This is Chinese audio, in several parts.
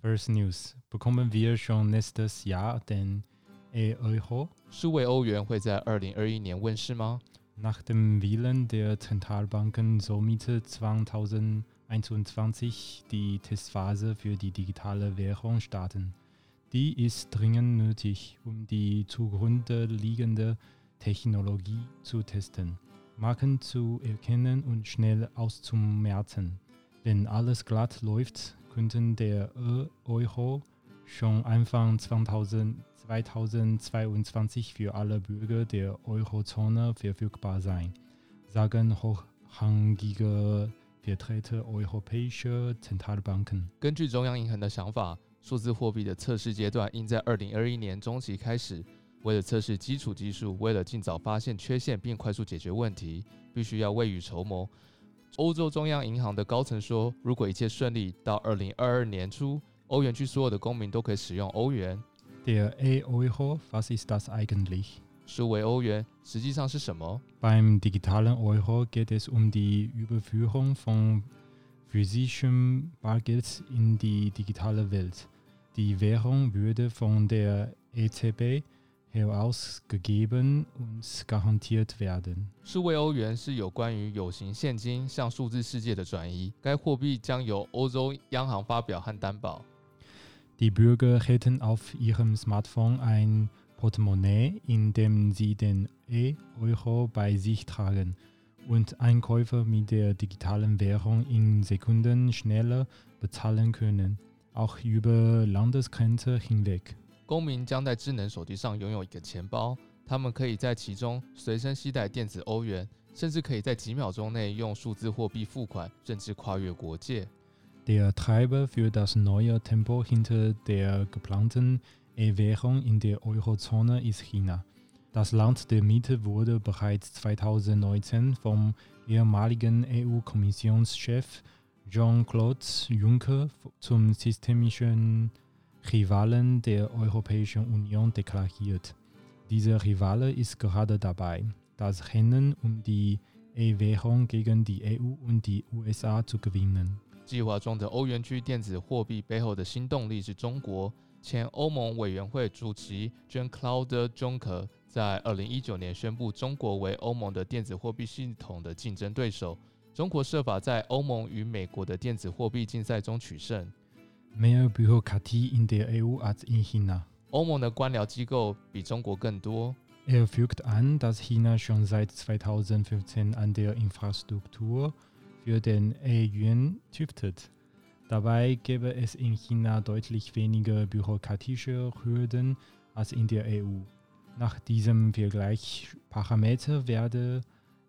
First News bekommen wir schon nächstes Jahr den E-Euro? 数位欧元会在二零二一年问世吗？ Nach dem Willen der Zentralbanken soll Mitte 2021 die Testphase für die digitale Währung starten. Die ist dringend nötig, um die zugrunde liegende Technologie zu testen, Marken zu erkennen und schnell auszumerzen. Wenn alles glatt läuft, könnten der Euro schon Anfang 2022 für alle Bürger der Eurozone verfügbar sein, sagen hochrangige Vertreter europäischer Zentralbanken. 根据中央银行的想法，数字货币的测试阶段应在二零二一年中期开始。为了测试基础技术，为了尽早发现缺陷并快速解决问题，必须要未雨绸缪。欧洲中央银行的高层说，如果一切顺利，到二零二二年初，欧元区所有的公民都可以使用欧元。Der E-Euro, was ist das eigentlich? 数位欧元实际上是什么？Beim digitalen Euro geht es um die Überführung von physischem Bargeld in die digitale Welt. Die Währung würde von der EZB herausgegeben und garantiert werden. 数位欧元是有关于有形现金向数字世界的转移。该货币将由欧洲央行发表和担保。 Die Bürger hätten auf ihrem Smartphone ein Portemonnaie, in dem sie den E-Euro bei sich tragen und Einkäufe mit der digitalen Währung in Sekunden schneller bezahlen können, auch über Landesgrenze hinweg. 公民将在智能手机上拥有一个钱包，他们可以在其中随身携带电子欧元，甚至可以在几秒钟内用数字货币付款，甚至跨越国界。Der Treiber für das neue Tempo hinter der geplanten Erwährung in der Eurozone ist China. Das Land der Mitte wurde bereits 2019 vom ehemaligen EU-Kommissionschef Jean-Claude Juncker zum systemischen Rivalen der Europäischen Union deklariert. Dieser Rivale ist gerade dabei, das Rennen um die E-Währung gegen die EU und die USA zu gewinnen. 计划中的欧元区电子货币背后的新动力是中国。前欧盟委员会主席 Jean-Claude Juncker 在二零一九年宣布，中国为欧盟的电子货币系统的竞争对手。中国设法在欧盟与美国的电子货币竞赛中取胜。Mehr Bürokratie in der EU als in China. 欧盟的官僚机构比中国更多。 Er fügt an, dass China schon seit 2015 an der Infrastruktur für den E-Yuan tüftet. Dabei gäbe es in China deutlich weniger bürokratische Hürden als in der EU. Nach diesem Vergleichsparameter werde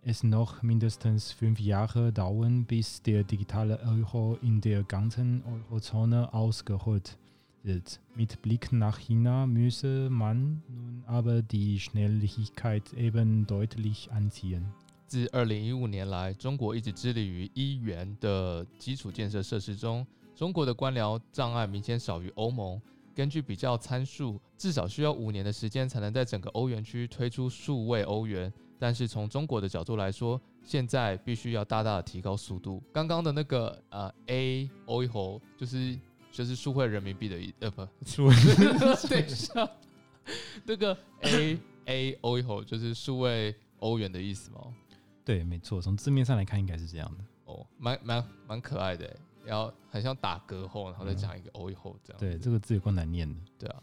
es noch mindestens fünf Jahre dauern, bis der digitale Euro in der ganzen Eurozone ausgerollt wird. Mit Blick nach China müsse man nun aber die Schnelligkeit eben deutlich anziehen. 自二零一五年来，中国一直致力于一元的基础建设设施中，中国的官僚障碍明显少于欧盟。 根据比较参数，至少需要五年的时间才能在整个欧元区推出数位欧元。但是从中国的角度来说，现在必须要大大的提高速度。刚刚的那个呃 A O 后就是就是数汇人民币的意呃不，数等一下，那个 A A O 后就是数位欧元的意思吗？对，没错，从字面上来看应该是这样的。哦，蛮蛮蛮可爱的欸，然后很像打嗝后，然后再讲一个哦以后这样。对，这个字有够难念的。对啊，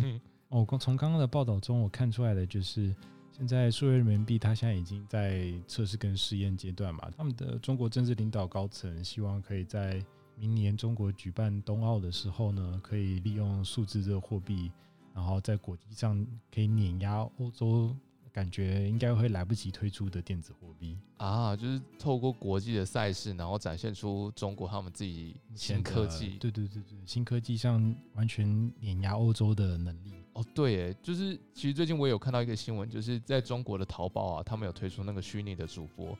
哦，刚从刚刚的报道中，我看出来的就是，现在数位人民币它现在已经在测试跟试验阶段嘛。他们的中国政治领导高层希望可以在明年中国举办冬奥的时候呢，可以利用数字这个货币，然后在国际上可以碾压欧洲。感觉应该会来不及推出的电子货币啊，就是透过国际的赛事，然后展现出中国他们自己新科技。对对对对，新科技上完全碾压欧洲的能力。哦，对，诶，就是其实最近我有看到一个新闻，就是在中国的淘宝啊，他们有推出那个虚拟的主播，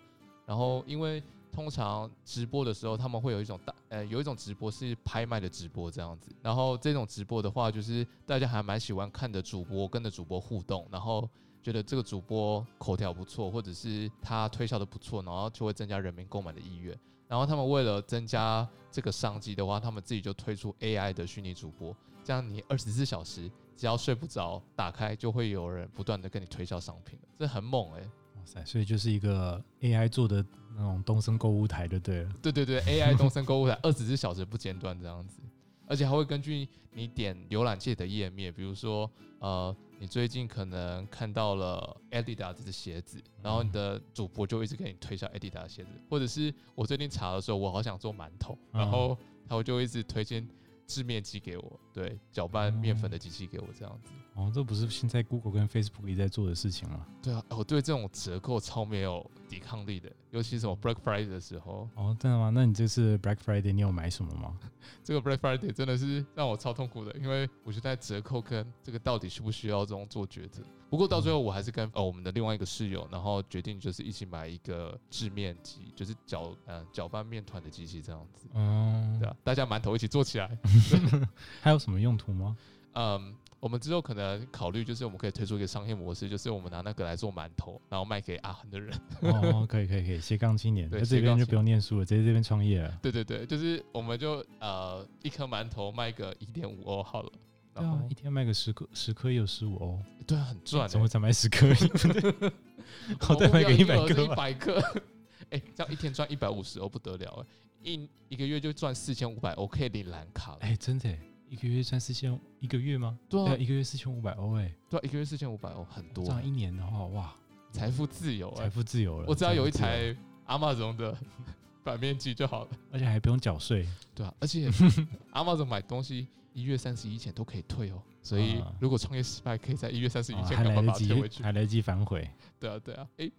然后因为通常直播的时候，他们会有一种大呃有一种直播是拍卖的直播这样子，然后这种直播的话，就是大家还蛮喜欢看着主播跟着主播互动，然后。觉得这个主播口条不错，或者是他推销的不错，然后就会增加人民购买的意愿。然后他们为了增加这个商机的话，他们自己就推出 AI 的虚拟主播，这样你二十四小时只要睡不着，打开就会有人不断的跟你推销商品，这很猛哎、哇塞，所以就是一个 AI 做的那种东森购物台就对了。对对对，AI 东森购物台二十四小时不间断这样子，而且还会根据你点浏览器的页面，比如说呃，你最近可能看到了 Adidas 的鞋子，然后你的主播就一直给你推销 Adidas 的鞋子，或者是我最近查的时候，我好想做馒头，嗯然后他就一直推荐制面机给我，对，搅拌面粉的机器给我这样子。哦，这不是现在 Google 跟 Facebook 也在做的事情吗？对啊，我对这种折扣超没有抵抗力的，尤其是什么 Black Friday 的时候，哦，真的吗？那你这次 Black Friday 你有买什么吗？这个 Black Friday 真的是让我超痛苦的，因为我就在折扣跟这个到底需不需要中做抉择。不过到最后，我还是跟呃我们的另外一个室友，然后决定就是一起买一个制面机，就是搅呃搅拌面团的机器这样子，嗯对，啊，大家馒头一起做起来。还有什么用途吗？嗯，我们之后可能考虑就是我们可以推出一个商业模式，就是我们拿那个来做馒头，然后卖给阿恒的人。哦，可以可以可以，斜杠青年，对在这斜杠就不用念书了，直接这边创业了。对对对，就是我们就呃一颗馒头卖个一点五欧好了，对啊然后，一天卖个十颗，十颗也有十五欧，对啊很赚、怎么欸，才卖十颗？好歹卖个一百一颗一。百颗，哎、这样一天赚一百五十欧不得了哎、一一个月就赚四千五百欧，可以领蓝卡了。哎，真的耶，一个月赚四千，一个月吗？对啊一个月四千五百欧，哎，对啊，一个月四千五百欧很多这，样一年的话，哇，财富自由哎、财富自由了。我只要有一台阿玛总的 反面机就好了。而且还不用缴税。对啊，而且阿玛总买东西一月三十一前都可以退哦，所以啊如果创业失败，可以在一月三十一哦前还来得及把它退回，去。还来得及反悔。对啊，对啊，诶，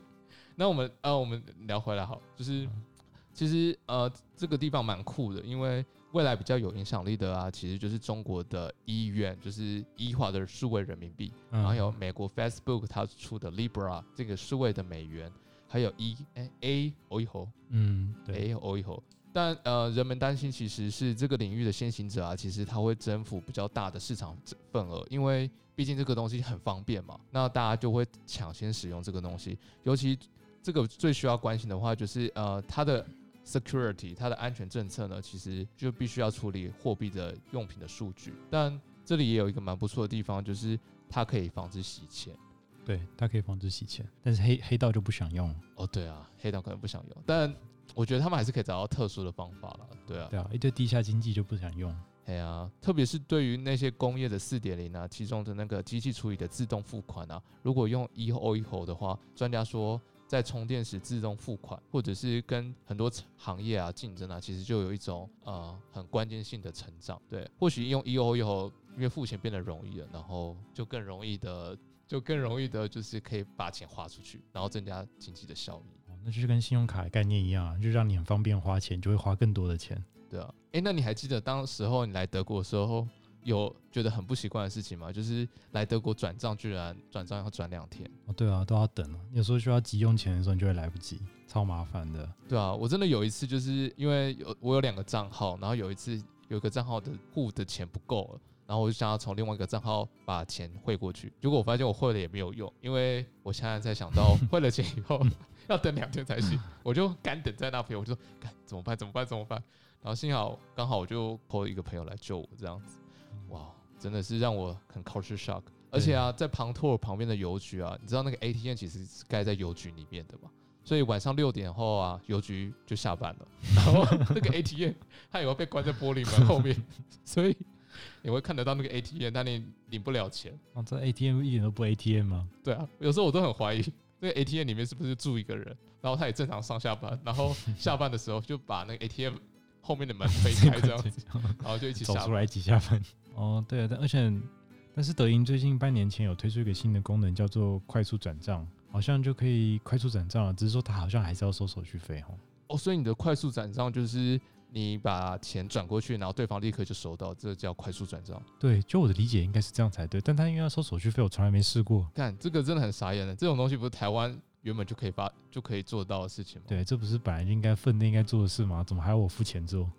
那我们呃，我们聊回来好，就是嗯其实呃，这个地方蛮酷的，因为未来比较有影响力的啊，其实就是中国的医院，就是医化的数位人民币，嗯然后有美国 Facebook 它出的 Libra 这个数位的美元，还有 E 哎 A 欧一猴嗯，对，A 欧一猴。但呃，人们担心其实是这个领域的先行者啊，其实它会征服比较大的市场份额，因为毕竟这个东西很方便嘛，那大家就会抢先使用这个东西。尤其这个最需要关心的话，就是呃，它的 security，它的安全政策呢，其实就必须要处理货币的用品的数据。但这里也有一个蛮不错的地方，就是它可以防止洗钱。对，它可以防止洗钱，但是黑黑道就不想用。哦，对啊，黑道可能不想用，但我觉得他们还是可以找到特殊的方法了。对啊，对啊，一堆地下经济就不想用。哎呀，特别是对于那些工业的四点零啊，其中的那个机器处理的自动付款啊，如果用 e o e o 的话，专家说在充电时自动付款，或者是跟很多行业啊竞争啊，其实就有一种呃很关键性的成长。对，或许用 e o e o 因为付钱变得容易了，然后就更容易的，就更容易的，就是可以把钱花出去，然后增加经济的效益。哦那就是跟信用卡的概念一样啊，就让你很方便花钱，就会花更多的钱。对啊，诶，那你还记得当时候你来德国的时候，有觉得很不习惯的事情吗？就是来德国转账居然转账要转两天。哦，对啊，都要等啊。有时候需要急用钱的时候，你就会来不及，超麻烦的。对啊，我真的有一次就是因为有我有两个账号，然后有一次有一个账号的户的钱不够了。然后我就想要从另外一个账号把钱汇过去，结果我发现我汇了也没有用，因为我现在才想到 汇了钱以后要等两天才行，我就 干等在那边，我就说 干怎么办怎么办怎么办？然后幸好刚好我就 call 一个朋友来救我这样子，哇，真的是让我很 culture shock。而且啊，在庞托尔旁边的邮局啊，你知道那个 ATM 其实是盖在邮局里面的嘛，所以晚上六点后啊，邮局就下班了，然后那个 ATM 它也会被关在玻璃门后面，所以你会看得到那个 ATM，但你领不了钱。啊，这 ATM 一点都不 ATM 吗？对啊，有时候我都很怀疑那个 ATM 里面是不是住一个人，然后他也正常上下班，然后下班的时候就把那个 ATM 后面的门推开这样子，然后就一起。走出来挤下班。哦，对啊，但而且但是德银最近半年前有推出一个新的功能，叫做快速转账，好像就可以快速转账了，只是说它好像还是要收手续费哦。哦，所以你的快速转账就是你把钱转过去，然后对方立刻就收到，这叫快速转账。对，就我的理解应该是这样才对，但他因为要收手续费，我从来没试过。看这个真的很傻眼的，这种东西不是台湾原本就可以发就可以做到的事情吗？对，这不是本来就应该分内应该做的事吗？怎么还要我付钱做？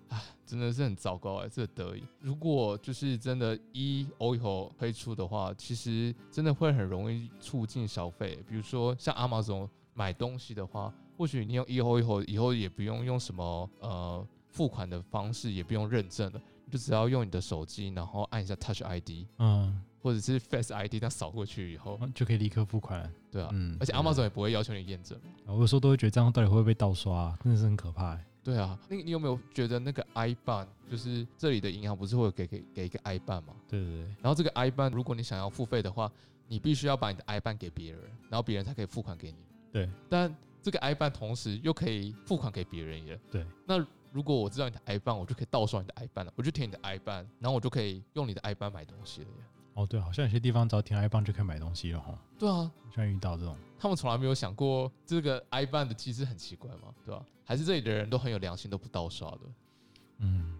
真的是很糟糕哎、这德意。如果就是真的 Eo 以后推出的话，其实真的会很容易促进消费。比如说像 Amazon 买东西的话，或许你用 e 欧以后以后也不用用什么呃付款的方式，也不用认证了，就只要用你的手机，然后按一下 Touch ID 嗯，或者是 Face ID，这样扫过去以后，就可以立刻付款了。对啊，嗯，而且对 Amazon 也不会要求你验证嘛。我有时候都会觉得这样到底会不会被盗刷、啊，真的是很可怕、欸。对啊，那你有没有觉得那个 iBan 就是这里的银行不是会有给给给一个 iBan 吗？对对对，然后这个 iBan 如果你想要付费的话，你必须要把你的 iBan 给别人，然后别人才可以付款给你。对，但这个 iBan 同时又可以付款给别人耶。对，那如果我知道你的 iBan，我就可以盗刷你的 iBan 了，我就填你的 iBan，然后我就可以用你的 iBan 买东西了耶。哦对，好像有些地方只要填 i 棒就可以买东西了哈。对啊，好像遇到这种，他们从来没有想过这个 iBan 的机制很奇怪吗？对吧？还是这里的人都很有良心，都不盗刷的，嗯，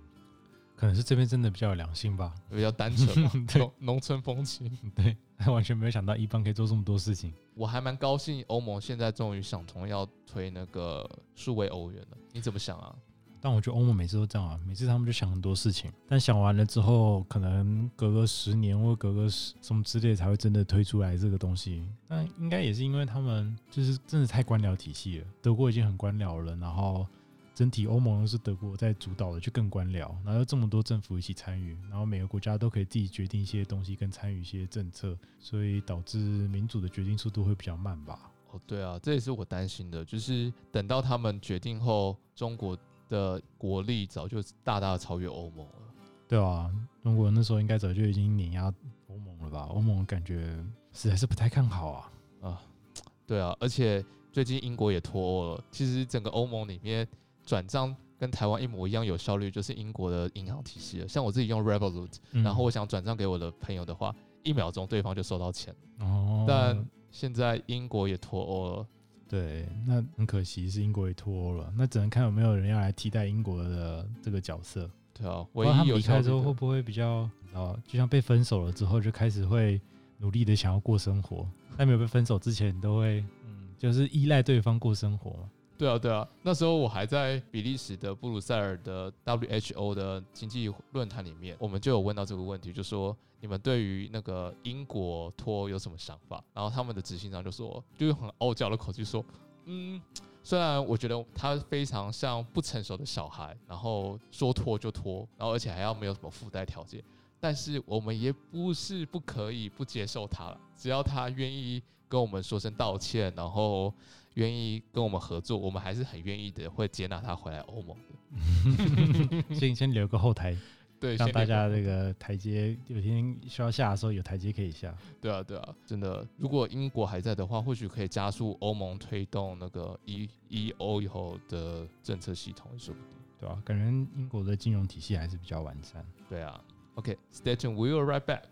可能是这边真的比较有良心吧。比较单纯嘛 对农农村风情。对，完全没有想到一棒可以做这么多事情。我还蛮高兴，欧盟现在终于想通要推那个数位欧元了。你怎么想啊？但我觉得欧盟每次都这样啊，每次他们就想很多事情，但想完了之后，可能隔个十年或隔个十什么之类才会真的推出来这个东西。那应该也是因为他们就是真的太官僚体系了，德国已经很官僚了，然后整体欧盟是德国在主导的，就更官僚，然后这么多政府一起参与，然后每个国家都可以自己决定一些东西跟参与一些政策，所以导致民主的决定速度会比较慢吧。哦，对啊，这也是我担心的，就是等到他们决定后，中国的国力早就大大的超越欧盟了。对啊，中国那时候应该早就已经碾压欧盟了吧？欧盟感觉实在是不太看好啊。啊，对啊，而且最近英国也脱欧了。其实整个欧盟里面转账跟台湾一模一样有效率，就是英国的银行体系了。像我自己用 Revolut，、嗯然后我想转账给我的朋友的话，一秒钟对方就收到钱。哦，但现在英国也脱欧了，对，那很可惜是英国也脱欧了，那只能看有没有人要来替代英国的这个角色。对啊，不知道他们唯一有离开之后会。不会比较，啊，就像被分手了之后就开始会努力的想要过生活，在没有被分手之前都会，嗯，就是依赖对方过生活嘛。对啊，对啊，那时候我还在比利时的布鲁塞尔的 WHO 的经济论坛里面，我们就有问到这个问题，就说你们对于那个英国脱欧有什么想法？然后他们的执行长就说，就用很傲娇的口气说，嗯，虽然我觉得他非常像不成熟的小孩，然后说脱就脱，然后而且还要没有什么附带条件，但是我们也不是不可以不接受他了，只要他愿意跟我们说声道歉，然后愿意跟我们合作，我们还是很愿意的，会接纳他回来欧盟的。先先留个后台，对，让大家这个台阶有一天需要下的时候有台阶可以下。对啊，对啊，真的，如果英国还在的话，或许可以加速欧盟推动那个 E E O 以后的政策系统，也说不定。对啊、感觉英国的金融体系还是比较完善。对啊，OK，stay、tuned，we'll right back。